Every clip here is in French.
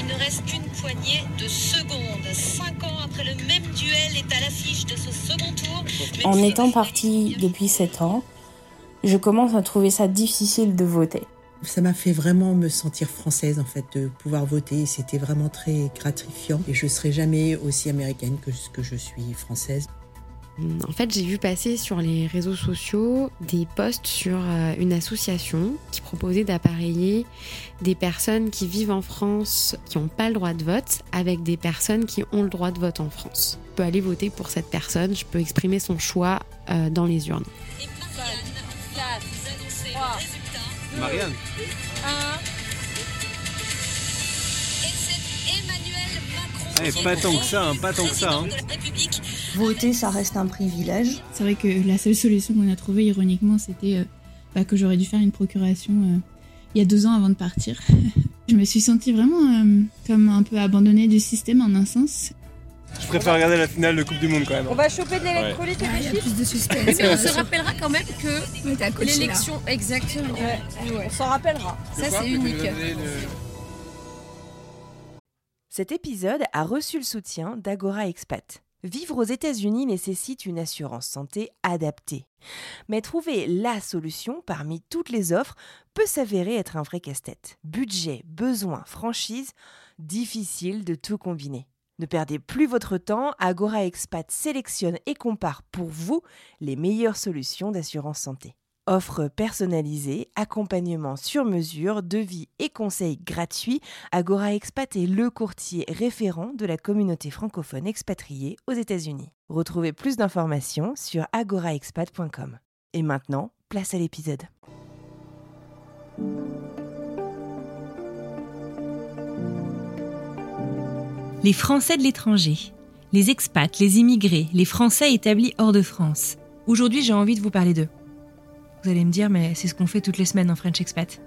Il ne reste qu'une poignée de secondes. Cinq ans après le même duel est à l'affiche de ce second tour. En étant le partie depuis 7 ans, je commence à trouver ça difficile de voter. Ça m'a fait vraiment me sentir française en fait de pouvoir voter. C'était vraiment très gratifiant et je serai jamais aussi américaine que ce que je suis française. Euh, en fait, j'ai vu passer sur les réseaux sociaux des posts sur euh, une association qui proposait d'appareiller des personnes qui vivent en France, qui n'ont pas le droit de vote, avec des personnes qui ont le droit de vote en France. Je peux aller voter pour cette personne, je peux exprimer son choix euh, dans les urnes. Et Marianne. Eh, qui pas tant que ça, hein, pas tant que ça, hein. Voter, ça reste un privilège. C'est vrai que la seule solution qu'on a trouvée, ironiquement, c'était euh, bah, que j'aurais dû faire une procuration euh, il y a deux ans avant de partir. je me suis sentie vraiment euh, comme un peu abandonnée du système en un sens. Je préfère regarder la finale de Coupe du Monde quand même. On va choper de l'électrolyte et des chiffres. plus de suspense. Mais on se rappellera quand même que l'élection, exactement. On s'en rappellera. Ça, c'est unique. Cet épisode a reçu le soutien d'Agora Expat. Vivre aux États-Unis nécessite une assurance santé adaptée. Mais trouver la solution parmi toutes les offres peut s'avérer être un vrai casse-tête. Budget, besoins, franchise, difficile de tout combiner. Ne perdez plus votre temps, Agora Expat sélectionne et compare pour vous les meilleures solutions d'assurance santé. Offre personnalisée, accompagnement sur mesure, devis et conseils gratuits, Agora Expat est le courtier référent de la communauté francophone expatriée aux États-Unis. Retrouvez plus d'informations sur agoraexpat.com. Et maintenant, place à l'épisode. Les Français de l'étranger, les expats, les immigrés, les Français établis hors de France. Aujourd'hui, j'ai envie de vous parler d'eux. Vous allez me dire, mais c'est ce qu'on fait toutes les semaines en French Expat.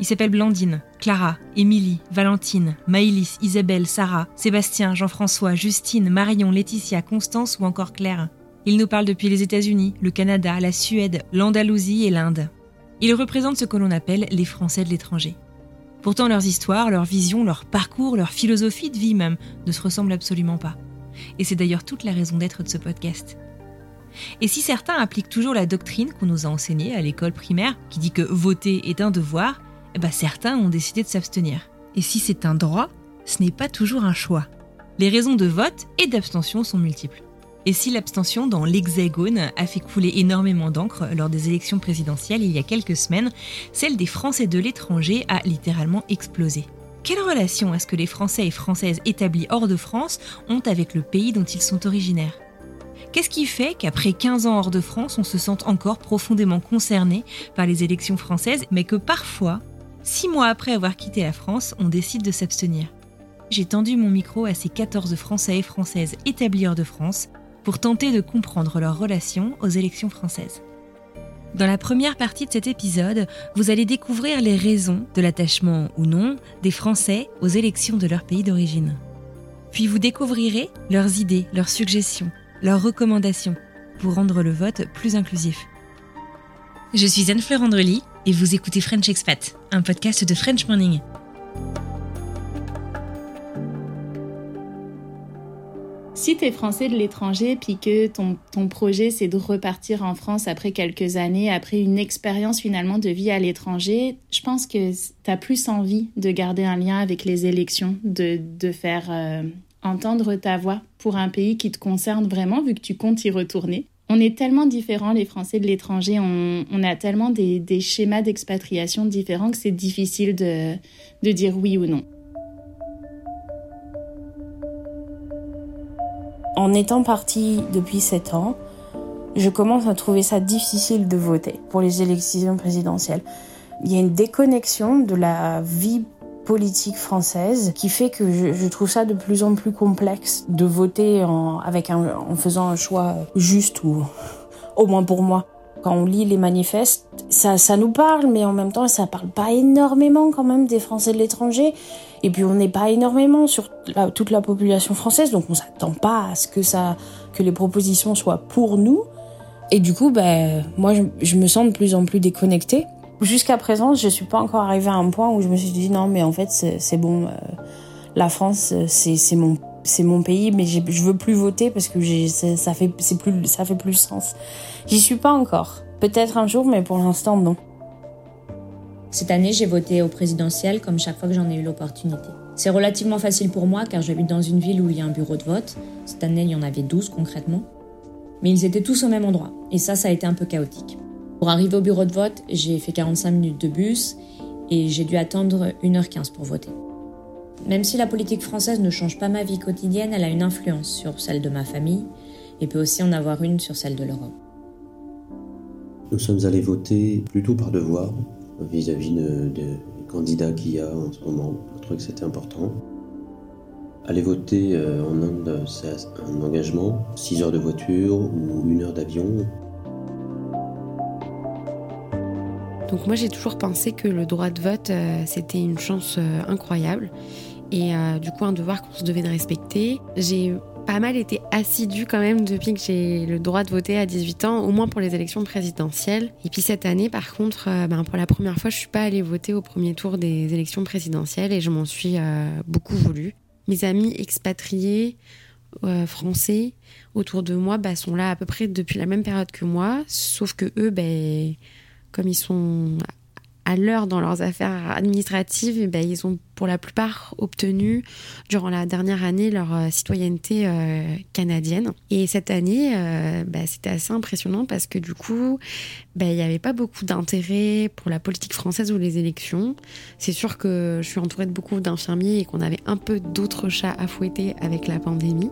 Ils s'appellent Blandine, Clara, Émilie, Valentine, Maïlis, Isabelle, Sarah, Sébastien, Jean-François, Justine, Marion, Laetitia, Constance ou encore Claire. Ils nous parlent depuis les États-Unis, le Canada, la Suède, l'Andalousie et l'Inde. Ils représentent ce que l'on appelle les Français de l'étranger. Pourtant, leurs histoires, leurs visions, leur parcours, leur philosophie de vie même ne se ressemblent absolument pas. Et c'est d'ailleurs toute la raison d'être de ce podcast. Et si certains appliquent toujours la doctrine qu'on nous a enseignée à l'école primaire, qui dit que voter est un devoir, eh ben certains ont décidé de s'abstenir. Et si c'est un droit, ce n'est pas toujours un choix. Les raisons de vote et d'abstention sont multiples. Et si l'abstention dans l'Hexagone a fait couler énormément d'encre lors des élections présidentielles il y a quelques semaines, celle des Français de l'étranger a littéralement explosé. Quelle relation est-ce que les Français et Françaises établis hors de France ont avec le pays dont ils sont originaires? Qu'est-ce qui fait qu'après 15 ans hors de France, on se sente encore profondément concerné par les élections françaises, mais que parfois, six mois après avoir quitté la France, on décide de s'abstenir? J'ai tendu mon micro à ces 14 Français et Françaises établis hors de France pour tenter de comprendre leur relation aux élections françaises. Dans la première partie de cet épisode, vous allez découvrir les raisons de l'attachement ou non des Français aux élections de leur pays d'origine. Puis vous découvrirez leurs idées, leurs suggestions, leurs recommandations pour rendre le vote plus inclusif. Je suis Anne-Fleur Andrely et vous écoutez French Expat, un podcast de French Morning. Si tu es français de l'étranger puis que ton, ton projet c'est de repartir en France après quelques années, après une expérience finalement de vie à l'étranger, je pense que tu as plus envie de garder un lien avec les élections, de, de faire euh, entendre ta voix pour un pays qui te concerne vraiment vu que tu comptes y retourner. On est tellement différents les Français de l'étranger, on, a tellement des, schémas d'expatriation différents que c'est difficile de, de dire oui ou non. En étant partie depuis 7 ans, je commence à trouver ça difficile de voter pour les élections présidentielles. Il y a une déconnexion de la vie politique française qui fait que je, trouve ça de plus en plus complexe de voter en, faisant un choix juste ou au moins pour moi. Quand on lit les manifestes, ça, ça nous parle, mais en même temps, ça parle pas énormément quand même des Français de l'étranger. Et puis, on n'est pas énormément sur toute la population française, donc on s'attend pas à ce que ça, que les propositions soient pour nous. Et du coup, ben, moi, je, je me sens de plus en plus déconnectée. Jusqu'à présent, je suis pas encore arrivée à un point où je me suis dit non, mais en fait, c'est bon. Euh, la France, c'est mon c'est mon pays, mais je veux plus voter parce que ça fait plus ça fait plus sens. J'y suis pas encore. Peut-être un jour, mais pour l'instant non. Cette année, j'ai voté au présidentiel comme chaque fois que j'en ai eu l'opportunité. C'est relativement facile pour moi car j'habite dans une ville où il y a un bureau de vote. Cette année, il y en avait 12 concrètement. Mais ils étaient tous au même endroit. Et ça, ça a été un peu chaotique. Pour arriver au bureau de vote, j'ai fait 45 minutes de bus et j'ai dû attendre 1h15 pour voter. Même si la politique française ne change pas ma vie quotidienne, elle a une influence sur celle de ma famille et peut aussi en avoir une sur celle de l'Europe. Nous sommes allés voter plutôt par devoir vis-à-vis des candidats qu'il y a en ce moment. Je trouvais que c'était important. Aller voter euh, en Inde, c'est un engagement, 6 heures de voiture ou 1 heure d'avion. Donc moi j'ai toujours pensé que le droit de vote euh, c'était une chance euh, incroyable et euh, du coup un devoir qu'on se devait de respecter. J'ai pas mal été assidue quand même depuis que j'ai le droit de voter à 18 ans, au moins pour les élections présidentielles. Et puis cette année, par contre, ben, pour la première fois, je suis pas allée voter au premier tour des élections présidentielles et je m'en suis beaucoup voulu. Mes amis expatriés français autour de moi bah, sont là à peu près depuis la même période que moi, sauf que eux, ben comme ils sont à l'heure dans leurs affaires administratives, eh ben, ils ont pour la plupart obtenu durant la dernière année leur euh, citoyenneté euh, canadienne. Et cette année, euh, bah, c'était assez impressionnant parce que du coup, bah, il n'y avait pas beaucoup d'intérêt pour la politique française ou les élections. C'est sûr que je suis entourée de beaucoup d'infirmiers et qu'on avait un peu d'autres chats à fouetter avec la pandémie.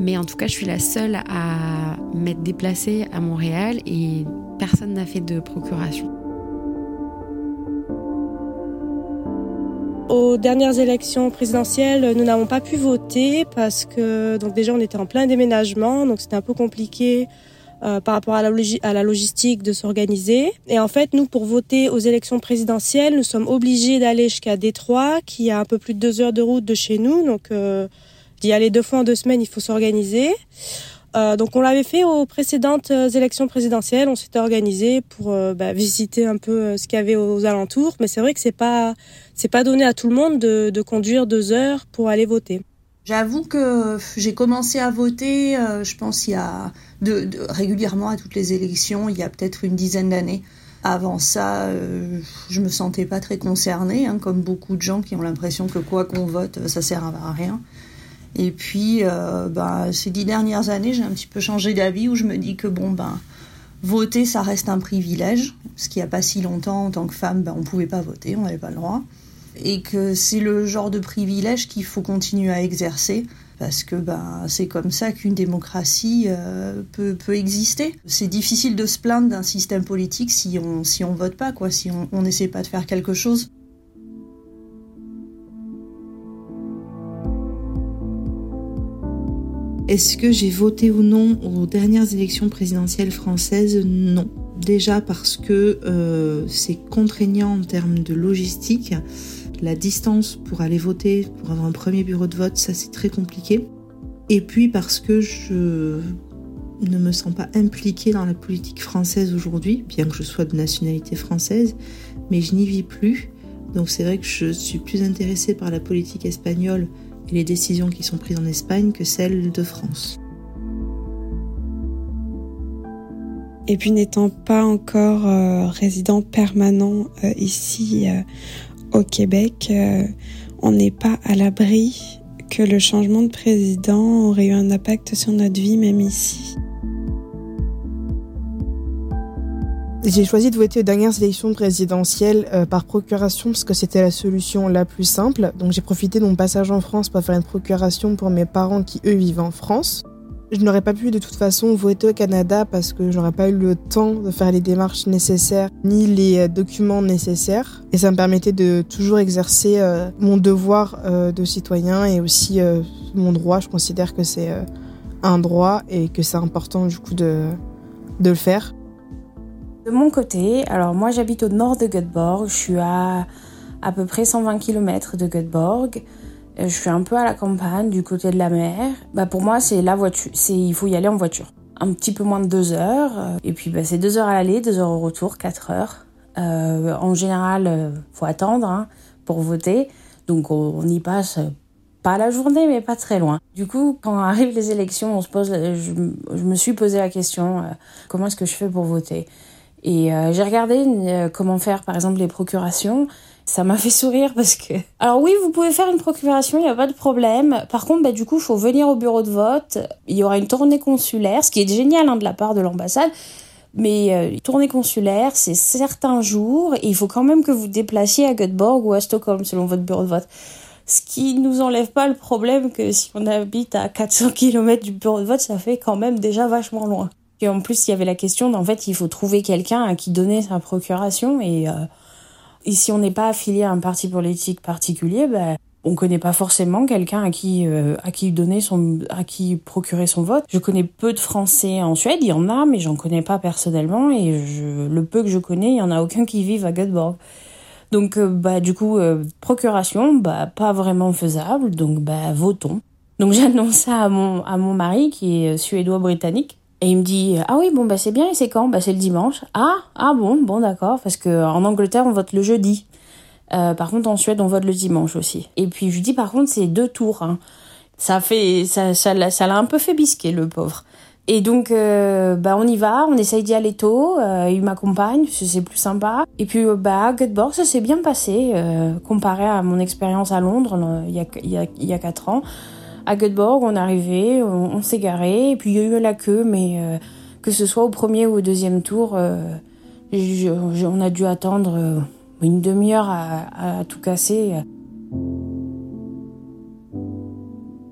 Mais en tout cas, je suis la seule à m'être déplacée à Montréal et personne n'a fait de procuration. Aux dernières élections présidentielles, nous n'avons pas pu voter parce que donc déjà on était en plein déménagement, donc c'était un peu compliqué euh, par rapport à la, logistique de s'organiser. Et en fait, nous pour voter aux élections présidentielles, nous sommes obligés d'aller jusqu'à Détroit, qui a un peu plus de deux heures de route de chez nous, donc euh, d'y aller deux fois en deux semaines, il faut s'organiser. Euh, donc on l'avait fait aux précédentes euh, élections présidentielles. On s'était organisé pour euh, bah, visiter un peu ce qu'il y avait aux alentours. Mais c'est vrai que c'est pas c'est pas donné à tout le monde de, conduire deux heures pour aller voter. J'avoue que j'ai commencé à voter, je pense, régulièrement à toutes les élections, il y a peut-être une dizaine d'années. Avant ça, je me sentais pas très concernée, hein, comme beaucoup de gens qui ont l'impression que quoi qu'on vote, ça sert à rien. Et puis, bah, ces dix dernières années, j'ai un petit peu changé d'avis où je me dis que bon, ben, voter, ça reste un privilège. Ce qui n'y a pas si longtemps, en tant que femme, ben, on ne pouvait pas voter, on n'avait pas le droit. Et que c'est le genre de privilège qu'il faut continuer à exercer. Parce que ben, c'est comme ça qu'une démocratie euh, peut, peut exister. C'est difficile de se plaindre d'un système politique si on si on vote pas, quoi, si on n'essaie pas de faire quelque chose. Est-ce que j'ai voté ou non aux dernières élections présidentielles françaises? Non. Déjà parce que euh, c'est contraignant en termes de logistique. La distance pour aller voter, pour avoir un premier bureau de vote, ça c'est très compliqué. Et puis parce que je ne me sens pas impliquée dans la politique française aujourd'hui, bien que je sois de nationalité française, mais je n'y vis plus. Donc c'est vrai que je suis plus intéressée par la politique espagnole les décisions qui sont prises en Espagne que celles de France. Et puis n'étant pas encore euh, résident permanent euh, ici euh, au Québec, on n'est pas à l'abri que le changement de président aurait eu un impact sur notre vie même ici. J'ai choisi de voter aux dernières élections présidentielles euh, par procuration parce que c'était la solution la plus simple. Donc j'ai profité de mon passage en France pour faire une procuration pour mes parents qui eux vivent en France. Je n'aurais pas pu de toute façon voter au Canada parce que j'aurais pas eu le temps de faire les démarches nécessaires ni les euh, documents nécessaires. Et ça me permettait de toujours exercer euh, mon devoir de citoyen et aussi mon droit. Je considère que c'est un droit et que c'est important du coup de, de le faire. De mon côté, alors moi j'habite au nord de Göteborg, je suis à à peu près 120 km de Göteborg. Euh, je suis un peu à la campagne, du côté de la mer. Bah pour moi, c'est la voiture. C'est il faut y aller en voiture. Un petit peu moins de deux heures. Euh, et puis bah, c'est deux heures à l'aller, deux heures au retour, quatre heures. Euh, en général, faut attendre hein, pour voter. Donc on, y passe pas la journée, mais pas très loin. Du coup, quand arrivent les élections, on se pose, je me suis posé la question comment est-ce que je fais pour voter? Et j'ai regardé comment faire, par exemple, les procurations. Ça m'a fait sourire parce que... Alors oui, vous pouvez faire une procuration, il n'y a pas de problème. Par contre, bah, du coup, il faut venir au bureau de vote. Il y aura une tournée consulaire, ce qui est génial hein, de la part de l'ambassade. Mais euh, tournée consulaire, c'est certains jours et il faut quand même que vous déplaciez à Göteborg ou à Stockholm selon votre bureau de vote. Ce qui nous enlève pas le problème que si on habite à 400 km du bureau de vote, ça fait quand même déjà vachement loin. Et en plus, il y avait la question d'en fait, il faut trouver quelqu'un à qui donner sa procuration et... Euh, et si on n'est pas affilié à un parti politique particulier, ben, on connaît pas forcément quelqu'un à qui euh, à qui donner son à qui procurer son vote. Je connais peu de Français en Suède, il y en a, mais j'en connais pas personnellement et je, le peu que je connais, il y en a aucun qui vive à Göteborg. Donc euh, bah du coup euh, procuration bah pas vraiment faisable, donc bah votons. Donc j'annonce ça à mon à mon mari qui est suédois britannique et il me dit ah oui bon bah c'est bien et c'est quand? Bah c'est le dimanche. Ah ah bon bon d'accord parce que en Angleterre on vote le jeudi. Euh, par contre en Suède on vote le dimanche aussi. Et puis je lui dis par contre c'est deux tours hein. ça fait ça ça l'a ça un peu fait bisquer le pauvre. Et donc euh, bah on y va on essaye d'y aller tôt euh, il m'accompagne c'est plus sympa. Et puis euh, bah à Göteborg ça s'est bien passé euh, comparé à mon expérience à Londres il y a il y a il y a quatre ans à Göteborg, on est arrivé, on, s'est garé, et puis il y a eu la queue, mais euh, que ce soit au premier ou au deuxième tour, euh, on a dû attendre euh, une demi-heure à, tout casser.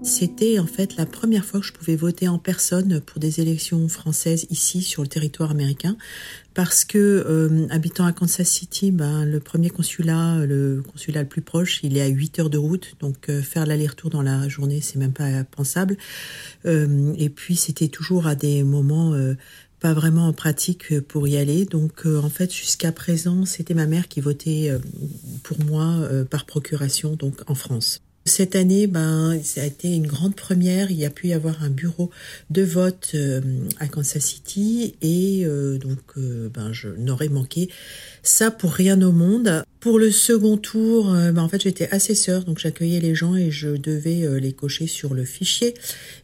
C'était en fait la première fois que je pouvais voter en personne pour des élections françaises ici sur le territoire américain parce que euh, habitant à Kansas City, ben, le premier consulat, le consulat le plus proche, il est à 8 heures de route, donc euh, faire l'aller-retour dans la journée, c'est même pas pensable. Euh, et puis c'était toujours à des moments pas vraiment pratique pour y aller. Donc en fait jusqu'à présent, c'était ma mère qui votait pour moi par procuration donc en France. Cette année, ben, ça a été une grande première. Il y a pu y avoir un bureau de vote euh, à Kansas City et euh, donc euh, ben, je n'aurais manqué ça pour rien au monde. Pour le second tour, ben, en fait j'étais assesseur, donc j'accueillais les gens et je devais les cocher sur le fichier.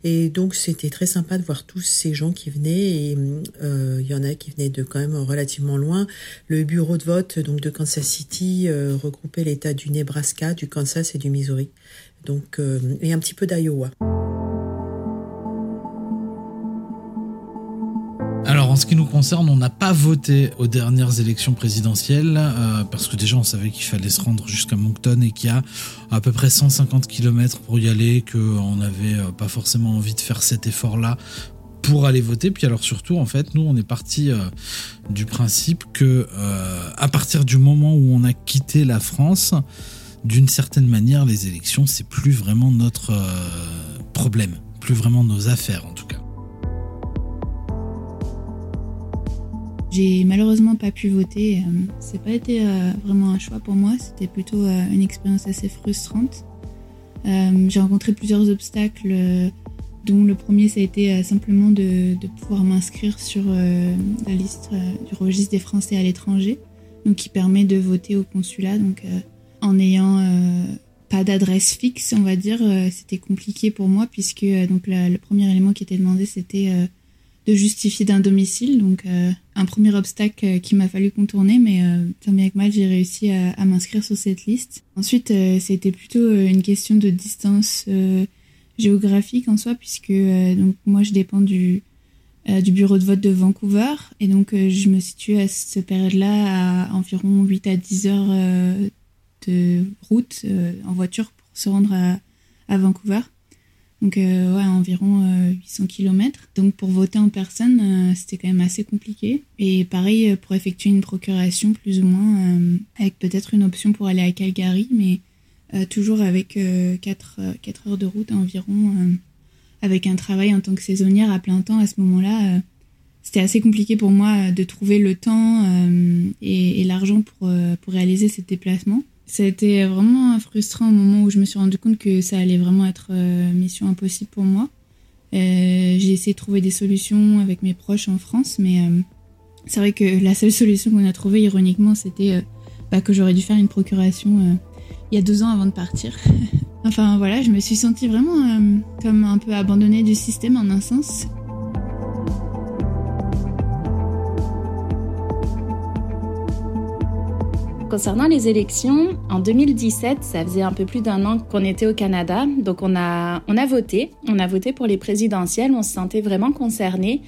Et donc c'était très sympa de voir tous ces gens qui venaient et il y en a qui venaient de quand même relativement loin. Le bureau de vote donc de Kansas City regroupait l'État du Nebraska, du Kansas et du Missouri donc, euh, et un petit peu d'Iowa. En ce qui nous concerne, on n'a pas voté aux dernières élections présidentielles euh, parce que déjà on savait qu'il fallait se rendre jusqu'à Moncton et qu'il y a à peu près 150 km pour y aller, qu'on n'avait euh, pas forcément envie de faire cet effort-là pour aller voter. Puis alors surtout, en fait, nous on est parti du principe que à partir du moment où on a quitté la France, d'une certaine manière, les élections, c'est plus vraiment notre euh, problème, plus vraiment nos affaires en tout cas. J'ai malheureusement pas pu voter. Euh, c'est pas été euh, vraiment un choix pour moi. C'était plutôt une expérience assez frustrante. J'ai rencontré plusieurs obstacles, dont le premier ça a été simplement de, pouvoir m'inscrire sur la liste du registre des Français à l'étranger, donc qui permet de voter au consulat. Donc en n'ayant euh, pas d'adresse fixe, on va dire, euh, c'était compliqué pour moi puisque euh, donc le premier élément qui était demandé c'était de justifier d'un domicile, donc un premier obstacle qui m'a fallu contourner, mais tant bien que mal j'ai réussi à, m'inscrire sur cette liste. Ensuite, c'était plutôt une question de distance géographique en soi puisque donc moi je dépends du bureau de vote de Vancouver et donc je me situe à cette période-là à environ 8 à 10 heures de route euh, en voiture pour se rendre à, Vancouver. Donc, euh, ouais, environ 800 km. Donc, pour voter en personne, c'était quand même assez compliqué. Et pareil, pour effectuer une procuration, plus ou moins, avec peut-être une option pour aller à Calgary, mais toujours avec 4, 4, heures de route environ, avec un travail en tant que saisonnière à plein temps à ce moment-là c'était assez compliqué pour moi de trouver le temps et, et l'argent pour, pour réaliser ces déplacements. Ça a été vraiment frustrant au moment où je me suis rendu compte que ça allait vraiment être euh, mission impossible pour moi. Euh, j'ai essayé de trouver des solutions avec mes proches en France, mais euh, c'est vrai que la seule solution qu'on a trouvée, ironiquement, c'était bah, que j'aurais dû faire une procuration il y a deux ans avant de partir. enfin voilà, je me suis sentie vraiment comme un peu abandonnée du système en un sens. Concernant les élections, en 2017, ça faisait un peu plus d'un an qu'on était au Canada, donc on a, on a voté. On a voté pour les présidentielles, on se sentait vraiment concerné.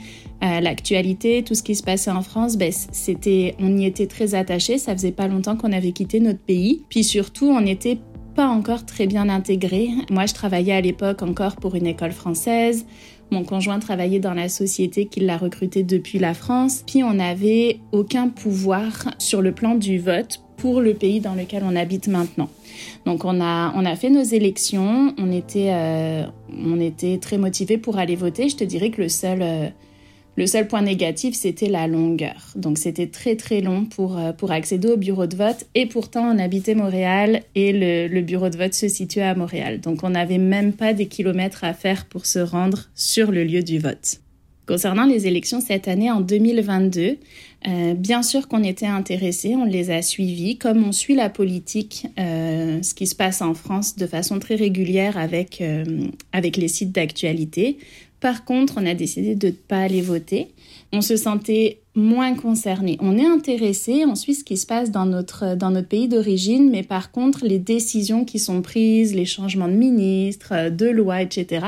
Euh, L'actualité, tout ce qui se passait en France, ben, c'était, on y était très attaché. Ça faisait pas longtemps qu'on avait quitté notre pays. Puis surtout, on n'était pas encore très bien intégré. Moi, je travaillais à l'époque encore pour une école française. Mon conjoint travaillait dans la société qui l'a recruté depuis la France. Puis on n'avait aucun pouvoir sur le plan du vote pour le pays dans lequel on habite maintenant. Donc on a, on a fait nos élections, on était, euh, on était très motivés pour aller voter. Je te dirais que le seul, euh, le seul point négatif, c'était la longueur. Donc c'était très très long pour, euh, pour accéder au bureau de vote. Et pourtant, on habitait Montréal et le, le bureau de vote se situait à Montréal. Donc on n'avait même pas des kilomètres à faire pour se rendre sur le lieu du vote. Concernant les élections cette année en 2022, euh, bien sûr qu'on était intéressés, on les a suivis, comme on suit la politique, euh, ce qui se passe en France de façon très régulière avec, euh, avec les sites d'actualité. Par contre, on a décidé de ne pas aller voter. On se sentait moins concerné. On est intéressé, on suit ce qui se passe dans notre, dans notre pays d'origine, mais par contre, les décisions qui sont prises, les changements de ministres, de lois, etc.,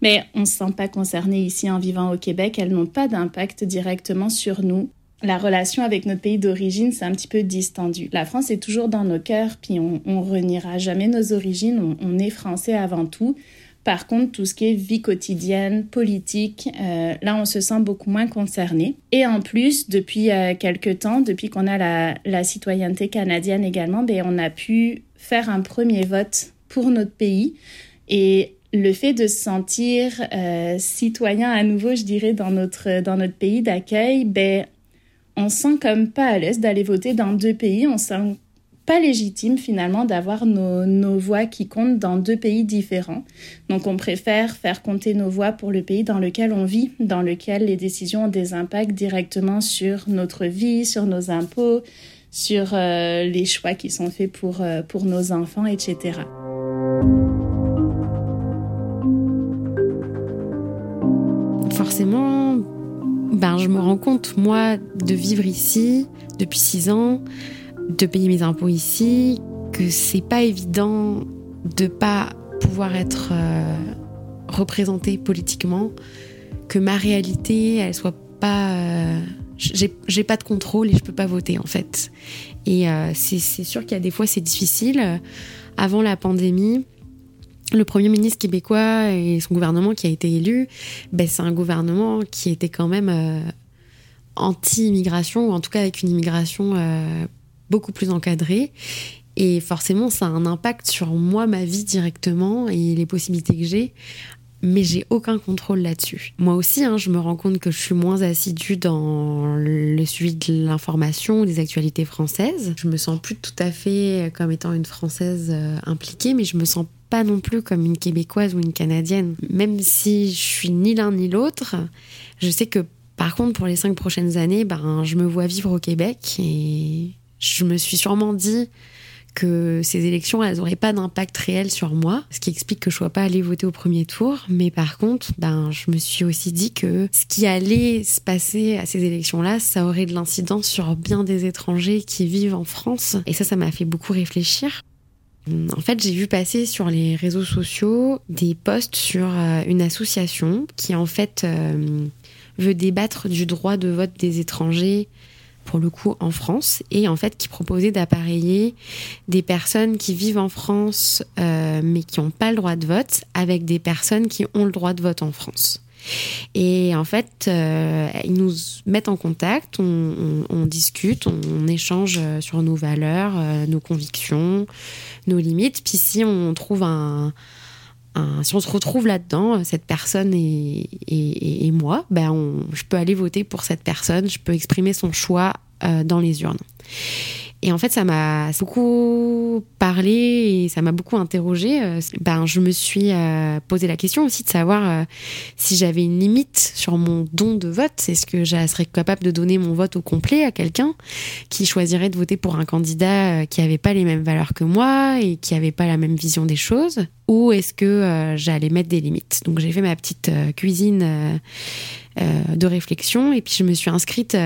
mais on ne se sent pas concerné ici en vivant au Québec. Elles n'ont pas d'impact directement sur nous. La relation avec notre pays d'origine, c'est un petit peu distendu. La France est toujours dans nos cœurs, puis on, on reniera jamais nos origines. on est français avant tout. Par contre, tout ce qui est vie quotidienne, politique, euh, là, on se sent beaucoup moins concerné. Et en plus, depuis euh, quelques temps, depuis qu'on a la, la, citoyenneté canadienne également, ben, on a pu faire un premier vote pour notre pays. Et le fait de se sentir euh, citoyen à nouveau, je dirais, dans notre, dans notre pays d'accueil, ben, on sent comme pas à l'aise d'aller voter dans deux pays. On sent pas légitime finalement d'avoir nos, nos, voix qui comptent dans deux pays différents. Donc on préfère faire compter nos voix pour le pays dans lequel on vit, dans lequel les décisions ont des impacts directement sur notre vie, sur nos impôts, sur euh, les choix qui sont faits pour, euh, pour nos enfants, etc. ben, je me rends compte, moi, de vivre ici depuis six ans, de payer mes impôts ici, que c'est pas évident de pas pouvoir être euh, représenté politiquement, que ma réalité, elle soit pas. Euh, j'ai pas de contrôle et je peux pas voter en fait. Et euh, c'est sûr qu'il y a des fois c'est difficile. Avant la pandémie, le Premier ministre québécois et son gouvernement qui a été élu, ben, c'est un gouvernement qui était quand même anti-immigration, ou en tout cas avec une immigration beaucoup plus encadré. Et forcément, ça a un impact sur moi, ma vie directement et les possibilités que j'ai. Mais j'ai aucun contrôle là-dessus. Moi aussi, hein, je me rends compte que je suis moins assidue dans le suivi de l'information, des actualités françaises. Je me sens plus tout à fait comme étant une Française euh, impliquée, mais je me sens pas non plus comme une Québécoise ou une Canadienne. Même si je suis ni l'un ni l'autre, je sais que par contre, pour les cinq prochaines années, ben, je me vois vivre au Québec et je me suis sûrement dit que ces élections, elles n'auraient pas d'impact réel sur moi, ce qui explique que je ne sois pas allée voter au premier tour. Mais par contre, ben, je me suis aussi dit que ce qui allait se passer à ces élections-là, ça aurait de l'incidence sur bien des étrangers qui vivent en France. Et ça, ça m'a fait beaucoup réfléchir. En fait, j'ai vu passer sur les réseaux sociaux des posts sur euh, une association qui, en fait, euh, veut débattre du droit de vote des étrangers pour le coup en France, et en fait qui proposait d'appareiller des personnes qui vivent en France euh, mais qui n'ont pas le droit de vote avec des personnes qui ont le droit de vote en France. Et en fait, euh, ils nous mettent en contact, on, discute, on, échange sur nos valeurs, nos convictions, nos limites. Puis si on trouve un, si on se retrouve là-dedans, cette personne et, moi, ben je peux aller voter pour cette personne, je peux exprimer son choix euh, dans les urnes. Et en fait, ça m'a beaucoup parlé et ça m'a beaucoup interrogé. Euh, ben, je me suis euh, posé la question aussi de savoir euh, si j'avais une limite sur mon don de vote. Est-ce que je serais capable de donner mon vote au complet à quelqu'un qui choisirait de voter pour un candidat qui n'avait pas les mêmes valeurs que moi et qui n'avait pas la même vision des choses? Ou est-ce que j'allais mettre des limites? Donc j'ai fait ma petite cuisine de réflexion et puis je me suis inscrite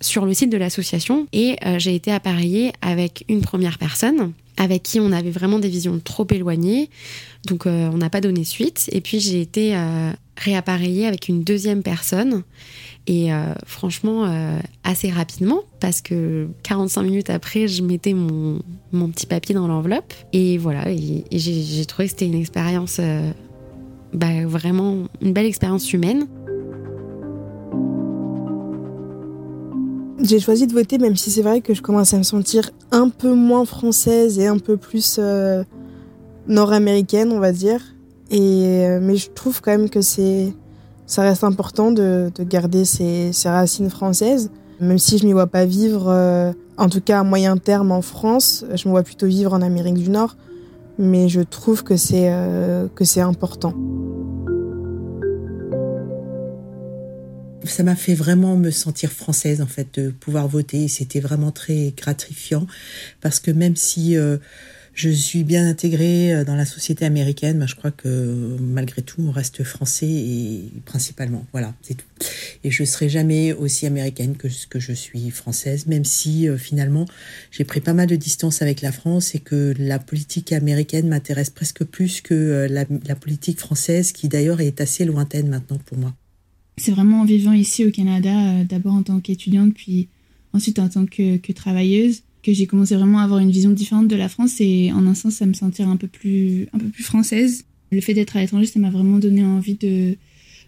sur le site de l'association et euh, j'ai été appareillée avec une première personne avec qui on avait vraiment des visions trop éloignées. Donc euh, on n'a pas donné suite. Et puis j'ai été euh, réappareillée avec une deuxième personne. Et franchement, assez rapidement, parce que 45 minutes après, je mettais mon, mon petit papier dans l'enveloppe. Et voilà, et, j'ai trouvé que c'était une expérience, bah, vraiment une belle expérience humaine. J'ai choisi de voter même si c'est vrai que je commence à me sentir un peu moins française et un peu plus euh, nord-américaine, on va dire. Et, euh, mais je trouve quand même que ça reste important de, de garder ses, racines françaises. Même si je m'y vois pas vivre, euh, en tout cas à moyen terme en France, je me vois plutôt vivre en Amérique du Nord. Mais je trouve que c'est que c'est important. Ça m'a fait vraiment me sentir française en fait de pouvoir voter. C'était vraiment très gratifiant parce que même si euh, je suis bien intégrée euh, dans la société américaine, bah, je crois que malgré tout on reste français et principalement voilà c'est tout. Et je serai jamais aussi américaine que ce que je suis française, même si euh, finalement j'ai pris pas mal de distance avec la France et que la politique américaine m'intéresse presque plus que la, la politique française qui d'ailleurs est assez lointaine maintenant pour moi c'est vraiment en vivant ici au Canada, euh, d'abord en tant qu'étudiante, puis ensuite en tant que, travailleuse, que j'ai commencé vraiment à avoir une vision différente de la France et en un sens à me sentir un peu plus, française. Le fait d'être à l'étranger, ça m'a vraiment donné envie de,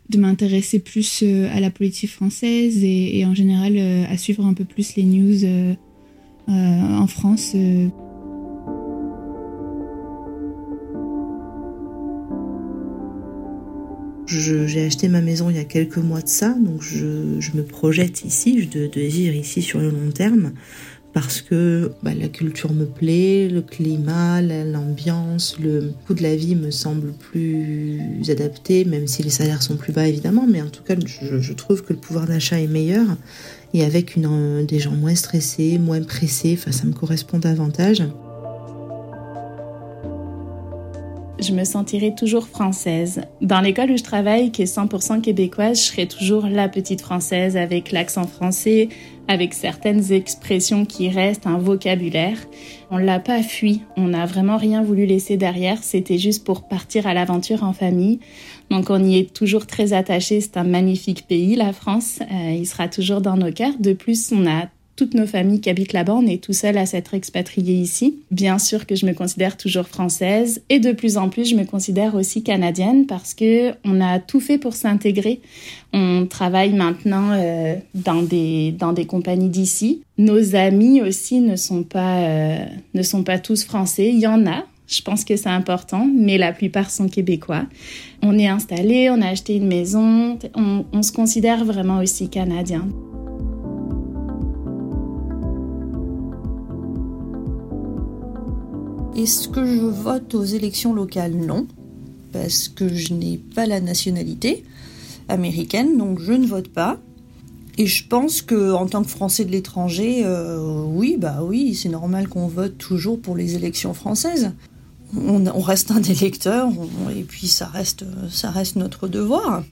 de m'intéresser plus euh, à la politique française et, en général euh, à suivre un peu plus les news en France. J'ai acheté ma maison il y a quelques mois de ça, donc je, me projette ici, je désire ici sur le long terme, parce que bah, la culture me plaît, le climat, l'ambiance, le coût de la vie me semble plus adapté, même si les salaires sont plus bas évidemment, mais en tout cas je, trouve que le pouvoir d'achat est meilleur et avec des gens moins stressés, moins pressés, ça me correspond davantage. Je me sentirai toujours française. Dans l'école où je travaille, qui est 100% québécoise, je serai toujours la petite française avec l'accent français, avec certaines expressions qui restent, un vocabulaire. On l'a pas fui, on n'a vraiment rien voulu laisser derrière, c'était juste pour partir à l'aventure en famille. Donc on y est toujours très attaché, c'est un magnifique pays, la France, euh, il sera toujours dans nos cœurs. De plus, on a toutes nos familles qui habitent là-bas, on est tout seul à s'être expatriés ici. Bien sûr que je me considère toujours française et de plus en plus je me considère aussi canadienne parce que on a tout fait pour s'intégrer. On travaille maintenant euh, dans des dans des compagnies d'ici. Nos amis aussi ne sont pas euh, ne sont pas tous français. Il y en a, je pense que c'est important, mais la plupart sont québécois. On est installé, on a acheté une maison, on, on se considère vraiment aussi canadien. Est-ce que je vote aux élections locales? Non, parce que je n'ai pas la nationalité américaine, donc je ne vote pas. Et je pense que en tant que Français de l'étranger, euh, oui, bah oui, c'est normal qu'on vote toujours pour les élections françaises. On, reste un électeur, et puis ça reste, ça reste notre devoir.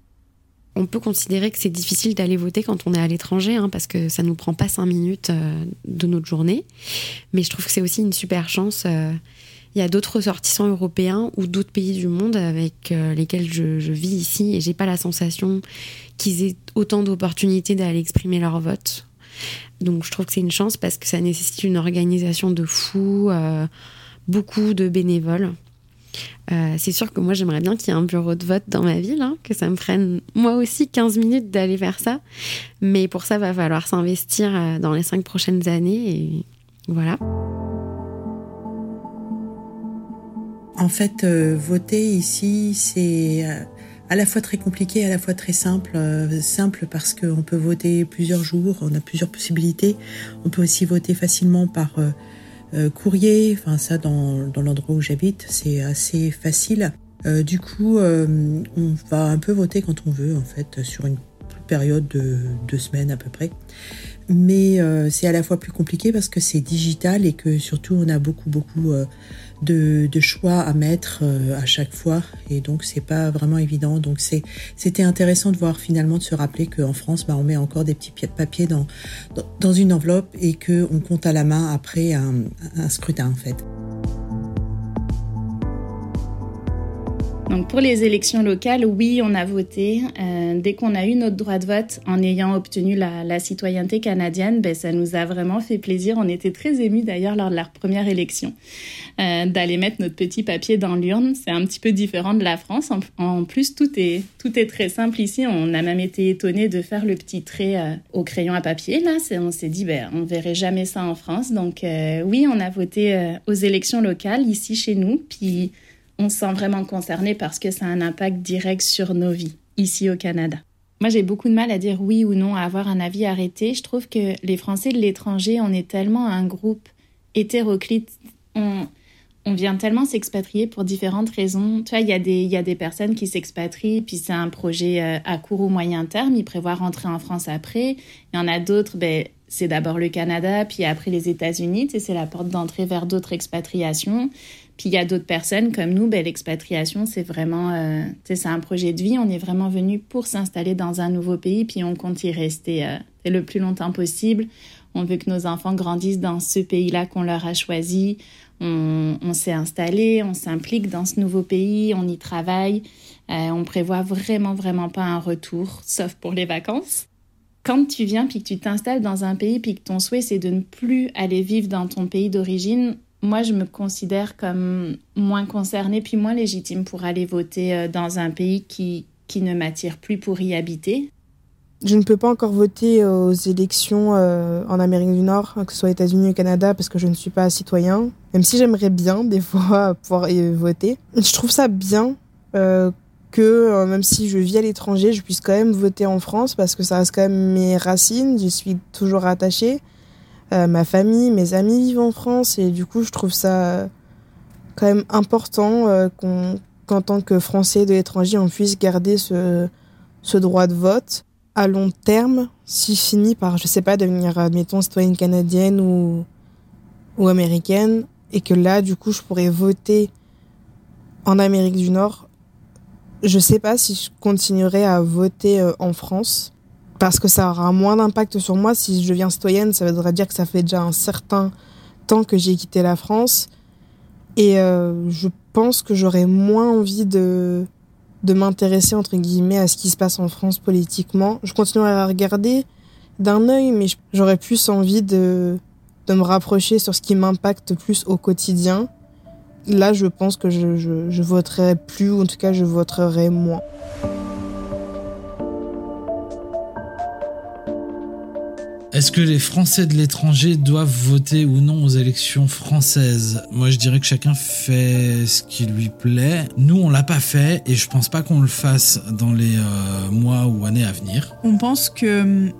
On peut considérer que c'est difficile d'aller voter quand on est à l'étranger, hein, parce que ça nous prend pas cinq minutes euh, de notre journée. Mais je trouve que c'est aussi une super chance. Euh, il y a d'autres ressortissants européens ou d'autres pays du monde avec euh, lesquels je, vis ici et j'ai pas la sensation qu'ils aient autant d'opportunités d'aller exprimer leur vote. Donc je trouve que c'est une chance parce que ça nécessite une organisation de fou, euh, beaucoup de bénévoles. Euh, c'est sûr que moi j'aimerais bien qu'il y ait un bureau de vote dans ma ville, hein, que ça me prenne moi aussi 15 minutes d'aller vers ça. Mais pour ça, va falloir s'investir euh, dans les cinq prochaines années et voilà. En fait, voter ici, c'est à la fois très compliqué, à la fois très simple. Euh, simple parce qu'on peut voter plusieurs jours, on a plusieurs possibilités. On peut aussi voter facilement par euh, euh, courrier. Enfin, ça, dans, dans l'endroit où j'habite, c'est assez facile. du coup, on va un peu voter quand on veut, en fait, sur une période de deux semaines à peu près. Mais c'est à la fois plus compliqué parce que c'est digital et que surtout on a beaucoup, beaucoup de, choix à mettre euh, à chaque fois et donc c'est pas vraiment évident. Donc c'est c'était intéressant de voir finalement de se rappeler qu'en France, bah, on met encore des petits papiers dans, dans une enveloppe et que on compte à la main après un, un scrutin en fait. Donc pour les élections locales, oui, on a voté. Euh, dès qu'on a eu notre droit de vote en ayant obtenu la, citoyenneté canadienne, ben, ça nous a vraiment fait plaisir. On était très émus d'ailleurs lors de la première élection euh, d'aller mettre notre petit papier dans l'urne. C'est un petit peu différent de la France. En, plus, tout est, tout est très simple ici. On a même été étonnés de faire le petit trait euh, au crayon à papier. Là, on s'est dit, ben, on verrait jamais ça en France. Donc oui, on a voté aux élections locales ici chez nous. Puis on se sent vraiment concerné parce que ça a un impact direct sur nos vies, ici au Canada. Moi, j'ai beaucoup de mal à dire oui ou non, à avoir un avis arrêté. Je trouve que les Français de l'étranger, on est tellement un groupe hétéroclite. On, vient tellement s'expatrier pour différentes raisons. Tu vois, il y, a des, y a des personnes qui s'expatrient, puis c'est un projet euh, à court ou moyen terme. Ils prévoient rentrer en France après. Il y en a d'autres, ben, c'est d'abord le Canada, puis après les États-Unis. C'est la porte d'entrée vers d'autres expatriations. Puis il y a d'autres personnes comme nous, ben, l'expatriation, c'est vraiment, euh, c'est un projet de vie. On est vraiment venu pour s'installer dans un nouveau pays, puis on compte y rester euh, le plus longtemps possible. On veut que nos enfants grandissent dans ce pays-là qu'on leur a choisi. On, s'est installé, on s'implique dans ce nouveau pays, on y travaille. Euh, on prévoit vraiment, vraiment pas un retour, sauf pour les vacances. Quand tu viens puis que tu t'installes dans un pays puis que ton souhait c'est de ne plus aller vivre dans ton pays d'origine, moi, je me considère comme moins concernée puis moins légitime pour aller voter euh, dans un pays qui, qui ne m'attire plus pour y habiter. Je ne peux pas encore voter aux élections euh, en Amérique du Nord, que ce soit États-Unis ou Canada, parce que je ne suis pas citoyen. Même si j'aimerais bien, des fois, pouvoir y voter. Je trouve ça bien euh, que, même si je vis à l'étranger, je puisse quand même voter en France, parce que ça reste quand même mes racines. Je suis toujours attachée. Euh, ma famille, mes amis vivent en France et du coup, je trouve ça quand même important euh, qu'en tant que Français de l'étranger, on puisse garder ce, ce droit de vote à long terme, si fini par, je sais pas, devenir, admettons, citoyenne canadienne ou, ou américaine, et que là, du coup, je pourrais voter en Amérique du Nord. Je sais pas si je continuerai à voter euh, en France parce que ça aura moins d'impact sur moi. Si je deviens citoyenne, ça voudrait dire que ça fait déjà un certain temps que j'ai quitté la France. Et euh, je pense que j'aurais moins envie de, de m'intéresser, entre guillemets, à ce qui se passe en France politiquement. Je continuerai à regarder d'un œil, mais j'aurais plus envie de, de me rapprocher sur ce qui m'impacte plus au quotidien. Là, je pense que je, je, je voterai plus, ou en tout cas, je voterai moins. Est-ce que les Français de l'étranger doivent voter ou non aux élections françaises? Moi, je dirais que chacun fait ce qui lui plaît. Nous, on l'a pas fait et je pense pas qu'on le fasse dans les euh, mois ou années à venir. On pense que hum,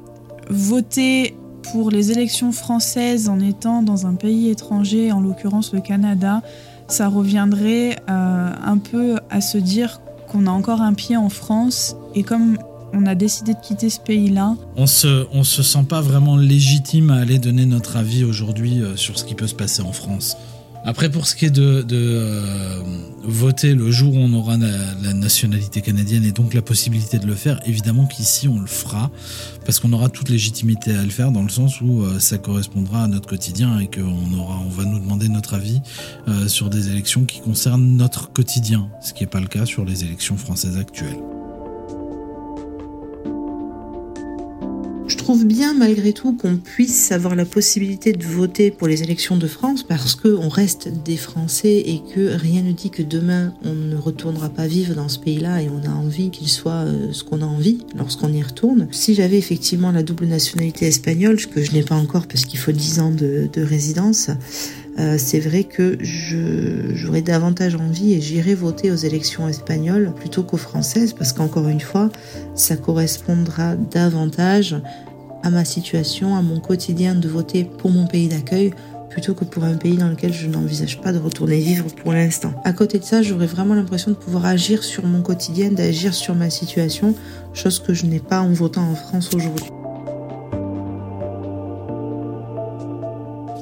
voter pour les élections françaises en étant dans un pays étranger, en l'occurrence le Canada, ça reviendrait euh, un peu à se dire qu'on a encore un pied en France et comme on a décidé de quitter ce pays-là. On se, on se sent pas vraiment légitime à aller donner notre avis aujourd'hui euh, sur ce qui peut se passer en France. Après, pour ce qui est de, euh, voter le jour où on aura la, nationalité canadienne et donc la possibilité de le faire, évidemment qu'ici on le fera parce qu'on aura toute légitimité à le faire dans le sens où euh, ça correspondra à notre quotidien et qu'on aura, on va nous demander notre avis sur des élections qui concernent notre quotidien, ce qui n'est pas le cas sur les élections françaises actuelles. Je trouve bien malgré tout qu'on puisse avoir la possibilité de voter pour les élections de France parce qu'on reste des Français et que rien ne dit que demain on ne retournera pas vivre dans ce pays-là et on a envie qu'il soit euh, ce qu'on a envie lorsqu'on y retourne. Si j'avais effectivement la double nationalité espagnole, ce que je n'ai pas encore parce qu'il faut 10 ans de, de résidence, euh, c'est vrai que j'aurais davantage envie et j'irai voter aux élections espagnoles plutôt qu'aux françaises parce qu'encore une fois, ça correspondra davantage à ma situation, à mon quotidien de voter pour mon pays d'accueil plutôt que pour un pays dans lequel je n'envisage pas de retourner vivre pour l'instant. À côté de ça, j'aurais vraiment l'impression de pouvoir agir sur mon quotidien, d'agir sur ma situation, chose que je n'ai pas en votant en France aujourd'hui.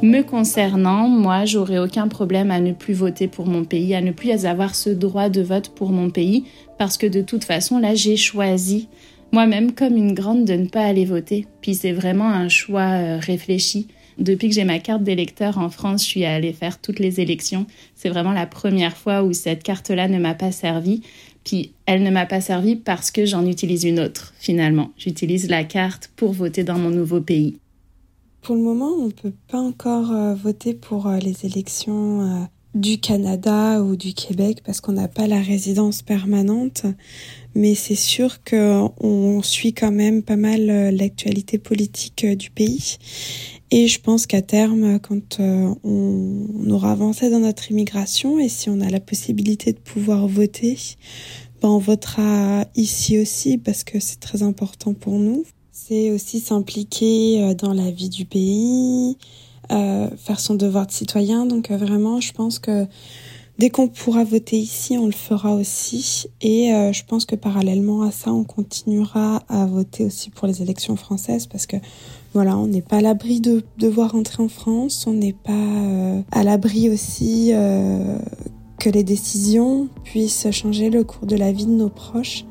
Me concernant, moi, j'aurais aucun problème à ne plus voter pour mon pays, à ne plus avoir ce droit de vote pour mon pays, parce que de toute façon, là, j'ai choisi moi-même comme une grande de ne pas aller voter. Puis c'est vraiment un choix euh, réfléchi. Depuis que j'ai ma carte d'électeur en France, je suis allée faire toutes les élections. C'est vraiment la première fois où cette carte-là ne m'a pas servi. Puis elle ne m'a pas servi parce que j'en utilise une autre, finalement. J'utilise la carte pour voter dans mon nouveau pays. Pour le moment, on ne peut pas encore euh, voter pour euh, les élections euh, du Canada ou du Québec parce qu'on n'a pas la résidence permanente. Mais c'est sûr qu'on suit quand même pas mal l'actualité politique du pays. Et je pense qu'à terme, quand on aura avancé dans notre immigration et si on a la possibilité de pouvoir voter, ben on votera ici aussi parce que c'est très important pour nous. C'est aussi s'impliquer euh, dans la vie du pays, euh, faire son devoir de citoyen. Donc euh, vraiment, je pense que dès qu'on pourra voter ici, on le fera aussi. Et je pense que parallèlement à ça, on continuera à voter aussi pour les élections françaises parce que voilà, on n'est pas à l'abri de devoir rentrer en France, on n'est pas à l'abri aussi que les décisions puissent changer le cours de la vie de nos proches.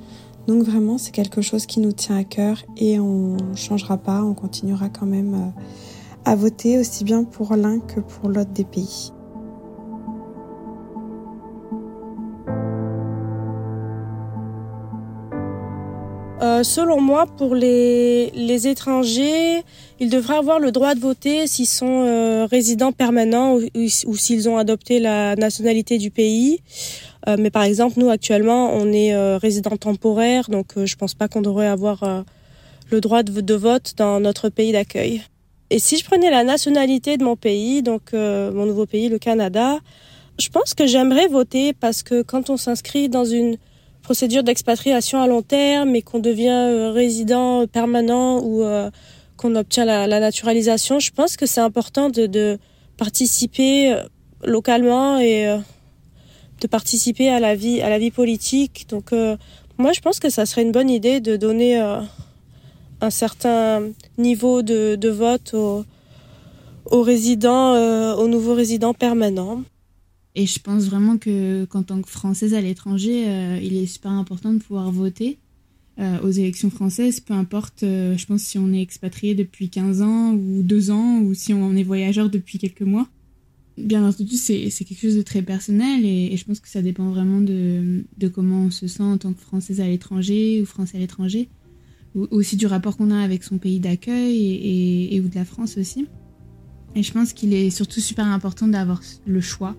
Donc vraiment, c'est quelque chose qui nous tient à cœur et on ne changera pas, on continuera quand même euh, à voter aussi bien pour l'un que pour l'autre des pays. Euh, selon moi, pour les, étrangers, ils devraient avoir le droit de voter s'ils sont euh, résidents permanents ou s'ils ont adopté la nationalité du pays. Euh, mais par exemple, nous actuellement, on est euh, résident temporaire, donc euh, je pense pas qu'on devrait avoir le droit de, vote dans notre pays d'accueil. Et si je prenais la nationalité de mon pays, donc mon nouveau pays, le Canada, je pense que j'aimerais voter parce que quand on s'inscrit dans une procédure d'expatriation à long terme et qu'on devient résident permanent ou qu'on obtient la, naturalisation, je pense que c'est important de, de, participer localement et de participer à la vie, à la vie politique. Donc, euh, moi, je pense que ça serait une bonne idée de donner euh, un certain niveau de, vote aux, aux résidents, euh, aux nouveaux résidents permanents. Et je pense vraiment que qu'en tant que Française à l'étranger, il est super important de pouvoir voter aux élections françaises, peu importe, je pense si on est expatrié depuis 15 ans ou 2 ans ou si on est voyageur depuis quelques mois. Bien entendu, c'est quelque chose de très personnel et, je pense que ça dépend vraiment de, de, comment on se sent en tant que Française à l'étranger ou Français à l'étranger, ou aussi du rapport qu'on a avec son pays d'accueil et, ou de la France aussi. Et je pense qu'il est surtout super important d'avoir le choix.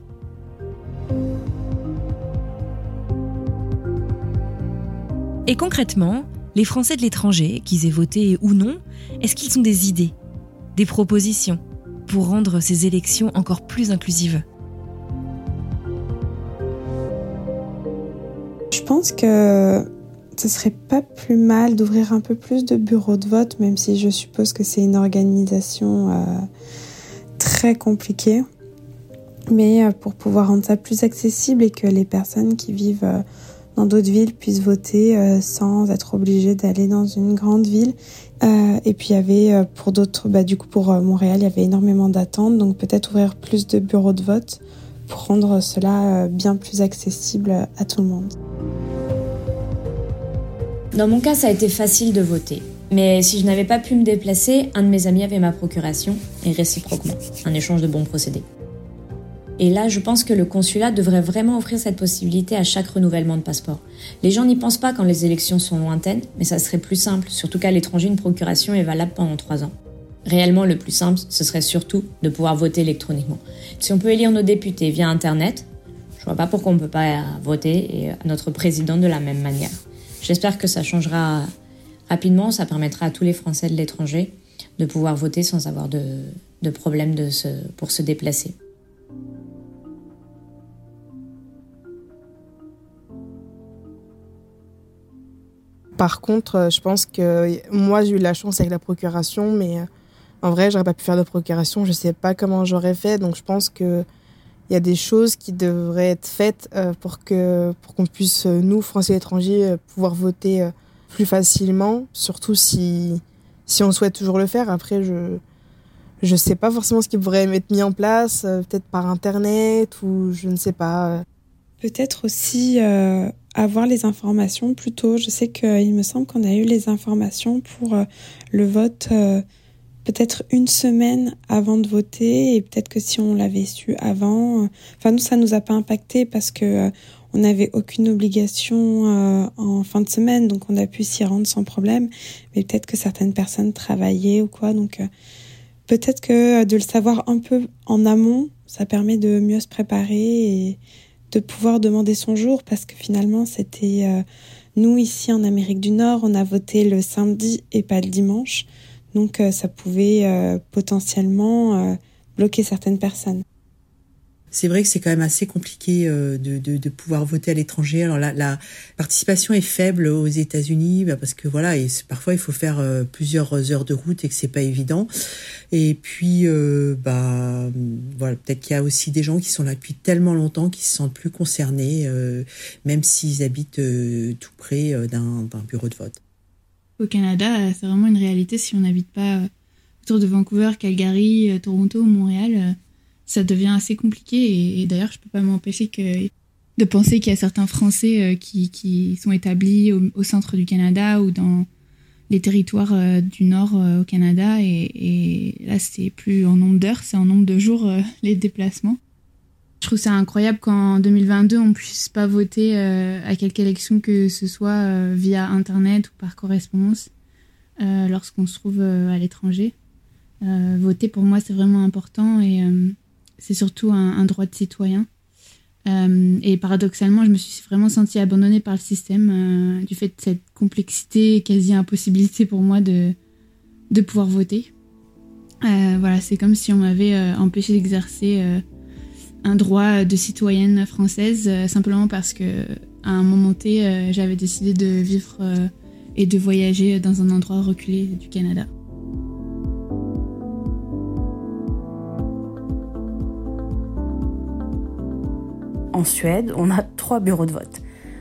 Et concrètement, les Français de l'étranger, qu'ils aient voté ou non, est-ce qu'ils ont des idées, des propositions? Pour rendre ces élections encore plus inclusives Je pense que ce serait pas plus mal d'ouvrir un peu plus de bureaux de vote, même si je suppose que c'est une organisation euh, très compliquée. Mais euh, pour pouvoir rendre ça plus accessible et que les personnes qui vivent euh, dans d'autres villes puissent voter euh, sans être obligés d'aller dans une grande ville. Euh, et puis il y avait euh, pour d'autres, bah, du coup pour Montréal, il y avait énormément d'attentes, donc peut-être ouvrir plus de bureaux de vote pour rendre cela bien plus accessible à tout le monde. Dans mon cas, ça a été facile de voter. Mais si je n'avais pas pu me déplacer, un de mes amis avait ma procuration, et réciproquement, un échange de bons procédés. Et là, je pense que le consulat devrait vraiment offrir cette possibilité à chaque renouvellement de passeport. Les gens n'y pensent pas quand les élections sont lointaines, mais ça serait plus simple, surtout qu'à l'étranger, une procuration est valable pendant trois ans. Réellement, le plus simple, ce serait surtout de pouvoir voter électroniquement. Si on peut élire nos députés via Internet, je vois pas pourquoi on ne peut pas voter à notre président de la même manière. J'espère que ça changera rapidement, ça permettra à tous les Français de l'étranger de pouvoir voter sans avoir de, de problème pour se déplacer. Par contre, je pense que moi j'ai eu la chance avec la procuration, mais en vrai, j'aurais pas pu faire de procuration, je sais pas comment j'aurais fait, donc je pense que il y a des choses qui devraient être faites euh, pour que pour qu'on puisse euh, nous Français étrangers euh, pouvoir voter plus facilement, surtout si si on souhaite toujours le faire. Après, je je sais pas forcément ce qui pourrait être mis en place, peut-être par internet ou je ne sais pas. Peut-être aussi avoir les informations plus tôt. Je sais qu'il me semble qu'on a eu les informations pour le vote peut-être une semaine avant de voter et peut-être que si on l'avait su avant, euh, enfin nous ça nous a pas impacté parce que euh, on n'avait aucune obligation euh, en fin de semaine. Donc on a pu s'y rendre sans problème. Mais peut-être que certaines personnes travaillaient ou quoi. Donc peut-être que de le savoir un peu en amont ça permet de mieux se préparer et de pouvoir demander son jour parce que finalement c'était nous ici en Amérique du Nord on a voté le samedi et pas le dimanche donc euh, ça pouvait euh, potentiellement euh, bloquer certaines personnes. C'est vrai que c'est quand même assez compliqué de, de, pouvoir voter à l'étranger. Alors la, la, participation est faible aux États-Unis bah, parce que voilà, parfois il faut faire plusieurs heures de route et que c'est pas évident. Et puis bah voilà, peut-être qu'il y a aussi des gens qui sont là depuis tellement longtemps qu'ils se sentent plus concernés, même s'ils habitent tout près d'un bureau de vote au Canada, c'est vraiment une réalité. Si on n'habite pas euh, autour de Vancouver, Calgary, euh, Toronto, Montréal, euh, ça devient assez compliqué. Et, d'ailleurs, je peux pas m'empêcher de penser qu'il y a certains Français qui, qui sont établis au, centre du Canada ou dans les territoires du nord au Canada. Et, et là, c'est plus en nombre d'heures, c'est en nombre de jours les déplacements. Je trouve ça incroyable qu'en 2022, on puisse pas voter euh, à quelque élection que ce soit euh, via Internet ou par correspondance euh, lorsqu'on se trouve à l'étranger. voter, pour moi, c'est vraiment important et c'est surtout un, droit de citoyen. et paradoxalement, je me suis vraiment sentie abandonnée par le système du fait de cette complexité et quasi impossibilité pour moi de, de pouvoir voter. voilà, c'est comme si on m'avait empêché d'exercer un droit de citoyenne française euh, simplement parce que à un moment T, euh, j'avais décidé de vivre euh, et de voyager dans un endroit reculé du Canada. En Suède, on a trois bureaux de vote.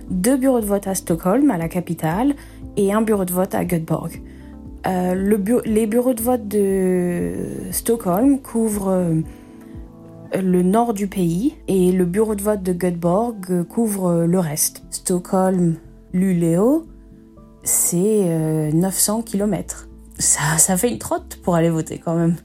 Deux bureaux de vote à Stockholm, à la capitale, et un bureau de vote à Göteborg. les bureaux de vote de Stockholm couvrent le nord du pays et le bureau de vote de Göteborg couvre le reste. Stockholm, Luleå, c'est 900 euh, km. Ça, ça fait une trotte pour aller voter quand même.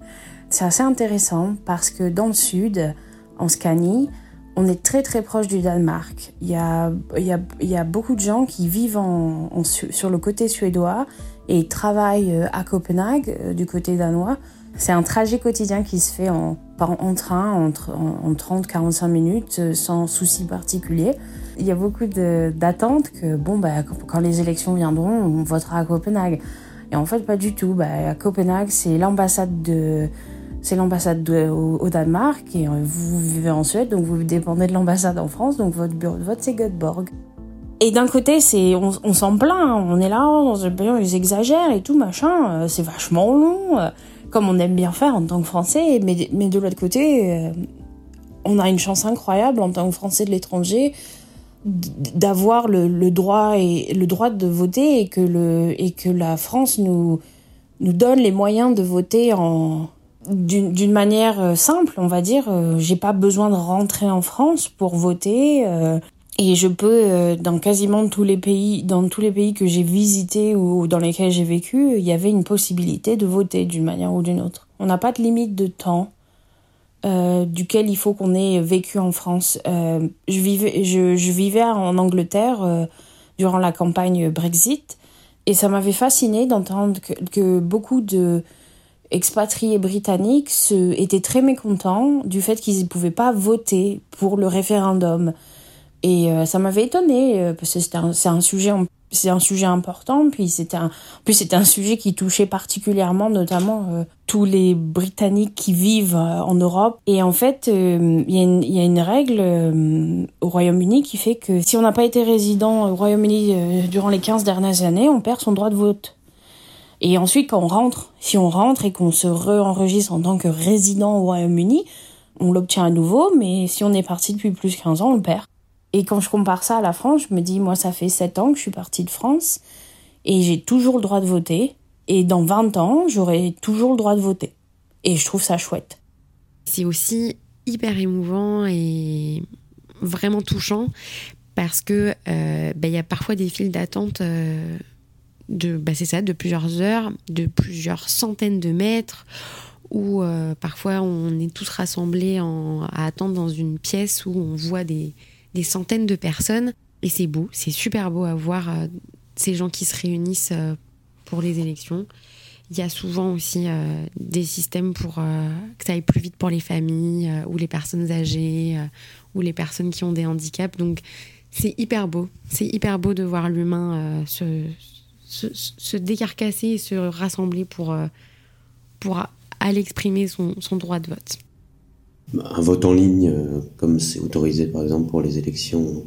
C'est assez intéressant parce que dans le sud, en Scanie, on est très très proche du Danemark. Il y a, beaucoup de gens qui vivent en, sur le côté suédois et travaillent euh, à Copenhague, euh, du côté danois. C'est un trajet quotidien qui se fait en, train en, 30-45 minutes euh, sans souci particulier. Il y a beaucoup d'attentes que, bon, bah, quand les élections viendront, on votera à Copenhague. Et en fait, pas du tout. Bah, à Copenhague, c'est l'ambassade de, c'est l'ambassade au, Danemark et euh, vous vivez en Suède, donc vous dépendez de l'ambassade en France, donc votre bureau de vote c'est Göteborg. Et d'un côté, c'est on, s'en plaint, hein. on est là dans un pays, ils exagèrent et tout machin, euh, c'est vachement long comme on aime bien faire en tant que Français, mais, mais de l'autre côté, euh, on a une chance incroyable en tant que Français de l'étranger d'avoir le, droit et le droit de voter et que le et que la France nous nous donne les moyens de voter en d'une manière euh, simple, on va dire. Euh, j'ai pas besoin de rentrer en France pour voter. Et je peux, euh, dans quasiment tous les pays, dans tous les pays que j'ai visités ou dans lesquels j'ai vécu, il y avait une possibilité de voter d'une manière ou d'une autre. On n'a pas de limite de temps. euh, duquel il faut qu'on ait vécu en France. Euh, je, vivais, je, vivais en Angleterre euh, durant la campagne Brexit et ça m'avait fasciné d'entendre que, beaucoup de expatriés britanniques se, étaient très mécontents du fait qu'ils ne pouvaient pas voter pour le référendum. Et ça m'avait étonné parce que c'est un, un, sujet c'est un sujet important puis c'était un c'était un sujet qui touchait particulièrement notamment euh, tous les britanniques qui vivent euh, en Europe et en fait euh, il y, y, a une règle au Royaume-Uni qui fait que si on n'a pas été résident au Royaume-Uni durant les 15 dernières années on perd son droit de vote et ensuite quand on rentre si on rentre et qu'on se re-enregistre en tant que résident au Royaume-Uni on l'obtient à nouveau mais si on est parti depuis plus de 15 ans on le perd et quand je compare ça à la France, je me dis, moi, ça fait 7 ans que je suis partie de France et j'ai toujours le droit de voter. Et dans 20 ans, j'aurai toujours le droit de voter. Et je trouve ça chouette. C'est aussi hyper émouvant et vraiment touchant parce que euh, bah, il y a parfois des files d'attente euh, de, bah, c'est ça, de plusieurs heures, de plusieurs centaines de mètres où euh, parfois on est tous rassemblés en, à attendre dans une pièce où on voit des, des centaines de personnes. Et c'est beau, c'est super beau à voir euh, ces gens qui se réunissent euh, pour les élections. Il y a souvent aussi des systèmes pour que ça aille plus vite pour les familles ou les personnes âgées ou les personnes qui ont des handicaps. Donc c'est hyper beau. C'est hyper beau de voir l'humain se, se, se, décarcasser et se rassembler pour, pour aller exprimer son, son droit de vote un vote en ligne, euh, comme c'est autorisé par exemple pour les élections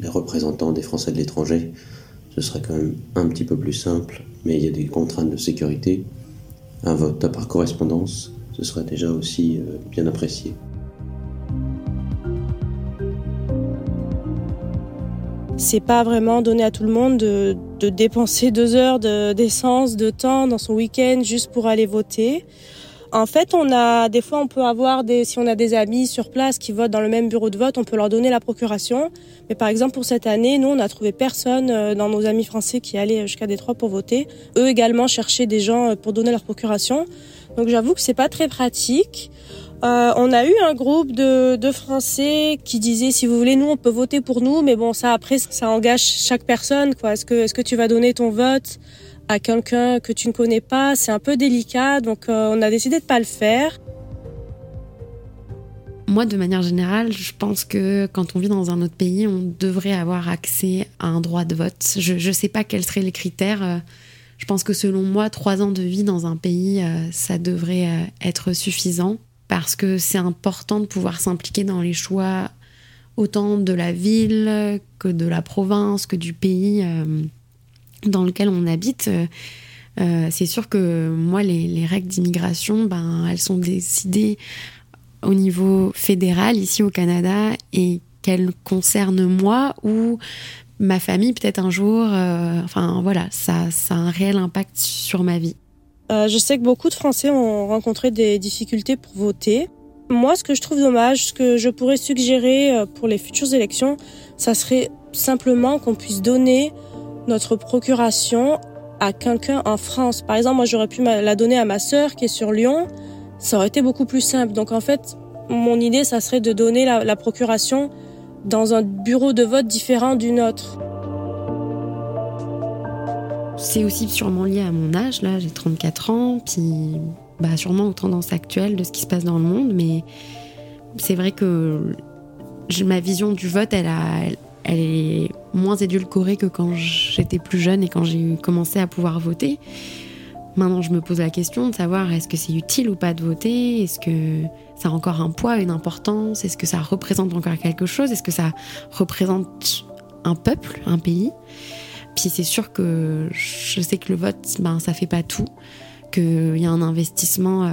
des représentants des Français de l'étranger, ce serait quand même un petit peu plus simple, mais il y a des contraintes de sécurité. Un vote par correspondance, ce serait déjà aussi euh, bien apprécié. C'est pas vraiment donné à tout le monde de, de dépenser deux heures d'essence, de, temps dans son week-end juste pour aller voter. En fait, on a des fois on peut avoir des si on a des amis sur place qui votent dans le même bureau de vote, on peut leur donner la procuration. Mais par exemple pour cette année, nous on a trouvé personne euh, dans nos amis français qui allaient jusqu'à Détroit pour voter. Eux également cherchaient des gens euh, pour donner leur procuration. Donc j'avoue que c'est pas très pratique. Euh, on a eu un groupe de, Français qui disaient si vous voulez nous on peut voter pour nous, mais bon ça après ça engage chaque personne quoi. Est-ce que est-ce que tu vas donner ton vote à quelqu'un que tu ne connais pas, c'est un peu délicat, donc euh, on a décidé de pas le faire. Moi, de manière générale, je pense que quand on vit dans un autre pays, on devrait avoir accès à un droit de vote. Je ne sais pas quels seraient les critères. Euh, je pense que selon moi, trois ans de vie dans un pays, ça devrait être suffisant parce que c'est important de pouvoir s'impliquer dans les choix autant de la ville que de la province, que du pays dans lequel on habite, euh, euh, c'est sûr que moi, les, règles d'immigration, ben, elles sont décidées au niveau fédéral ici au Canada et qu'elles concernent moi ou ma famille peut-être un jour. Euh, enfin voilà, ça a un réel impact sur ma vie. Je sais que beaucoup de Français ont rencontré des difficultés pour voter. Moi, ce que je trouve dommage, ce que je pourrais suggérer pour les futures élections, ça serait simplement qu'on puisse donner notre procuration à quelqu'un en France. Par exemple, moi j'aurais pu la donner à ma sœur qui est sur Lyon. Ça aurait été beaucoup plus simple. Donc en fait, mon idée, ça serait de donner la, procuration dans un bureau de vote différent du nôtre. C'est aussi sûrement lié à mon âge, là j'ai 34 ans, puis bah, sûrement aux tendances actuelles de ce qui se passe dans le monde, mais c'est vrai que ma vision du vote, elle est moins édulcorée que quand j'étais plus jeune et quand j'ai commencé à pouvoir voter. Maintenant, je me pose la question de savoir est-ce que c'est utile ou pas de voter Est-ce que ça a encore un poids, une importance Est-ce que ça représente encore quelque chose Est-ce que ça représente un peuple, un pays? Puis c'est sûr que je sais que le vote, ben, ça fait pas tout, qu'il y a un investissement euh,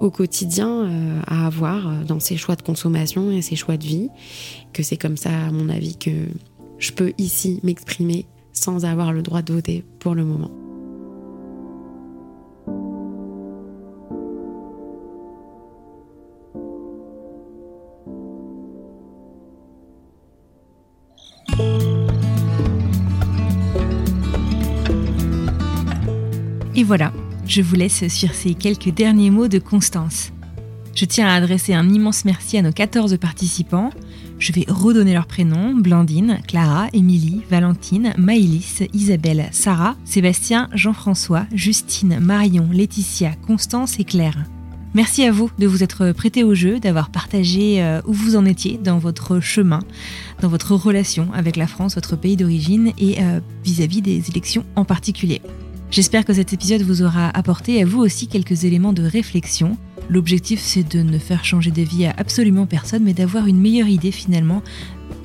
au quotidien euh, à avoir euh, dans ses choix de consommation et ses choix de vie que c'est comme ça, à mon avis, que je peux ici m'exprimer sans avoir le droit de voter pour le moment. Voilà, je vous laisse sur ces quelques derniers mots de Constance. Je tiens à adresser un immense merci à nos 14 participants. Je vais redonner leurs prénoms Blandine, Clara, Émilie, Valentine, Maïlis, Isabelle, Sarah, Sébastien, Jean-François, Justine, Marion, Laetitia, Constance et Claire. Merci à vous de vous être prêté au jeu, d'avoir partagé euh, où vous en étiez dans votre chemin, dans votre relation avec la France, votre pays d'origine et euh, vis-à-vis des élections en particulier. J'espère que cet épisode vous aura apporté à vous aussi quelques éléments de réflexion. L'objectif c'est de ne faire changer de vie à absolument personne, mais d'avoir une meilleure idée finalement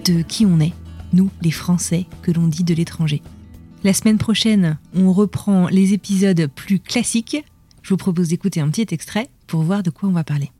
de qui on est, nous les Français que l'on dit de l'étranger. La semaine prochaine, on reprend les épisodes plus classiques. Je vous propose d'écouter un petit extrait pour voir de quoi on va parler.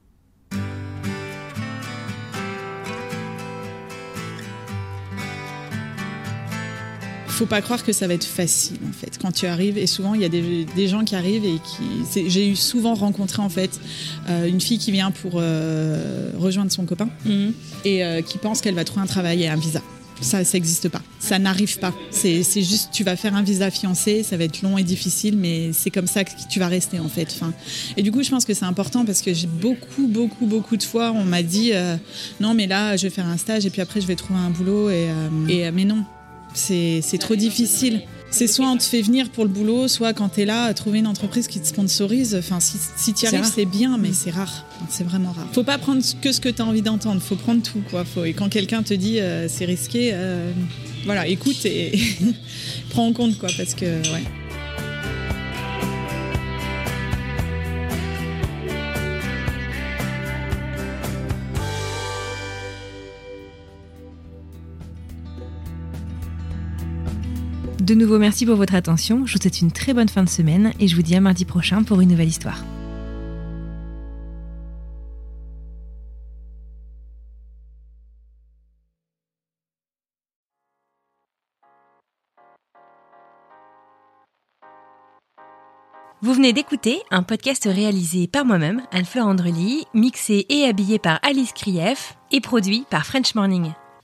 Faut pas croire que ça va être facile en fait quand tu arrives et souvent il y a des, gens qui arrivent et qui j'ai eu souvent rencontré en fait euh, une fille qui vient pour euh, rejoindre son copain mhm. et euh, qui pense qu'elle va trouver un travail et un visa ça, ça n'existe pas. Ça n'arrive pas. C'est juste, tu vas faire un visa fiancé, ça va être long et difficile, mais c'est comme ça que tu vas rester en fait. Enfin, et du coup, je pense que c'est important parce que j'ai beaucoup, beaucoup, beaucoup de fois, on m'a dit euh, non, mais là, je vais faire un stage et puis après, je vais trouver un boulot. Et, euh, et mais non, c'est trop difficile. C'est soit on te fait venir pour le boulot, soit quand tu es là, trouver une entreprise qui te sponsorise. Enfin, si, si tu y arrives, c'est bien, mais c'est rare. C'est vraiment rare. Faut pas prendre que ce que tu as envie d'entendre, faut prendre tout. Quoi. Faut, et quand quelqu'un te dit euh, c'est risqué, euh, voilà, écoute et prends en compte, quoi, parce que, ouais. De nouveau, merci pour votre attention. Je vous souhaite une très bonne fin de semaine et je vous dis à mardi prochain pour une nouvelle histoire. Vous venez d'écouter un podcast réalisé par moi-même, Anne-Fleur Andrely, mixé et habillé par Alice Krief et produit par French Morning.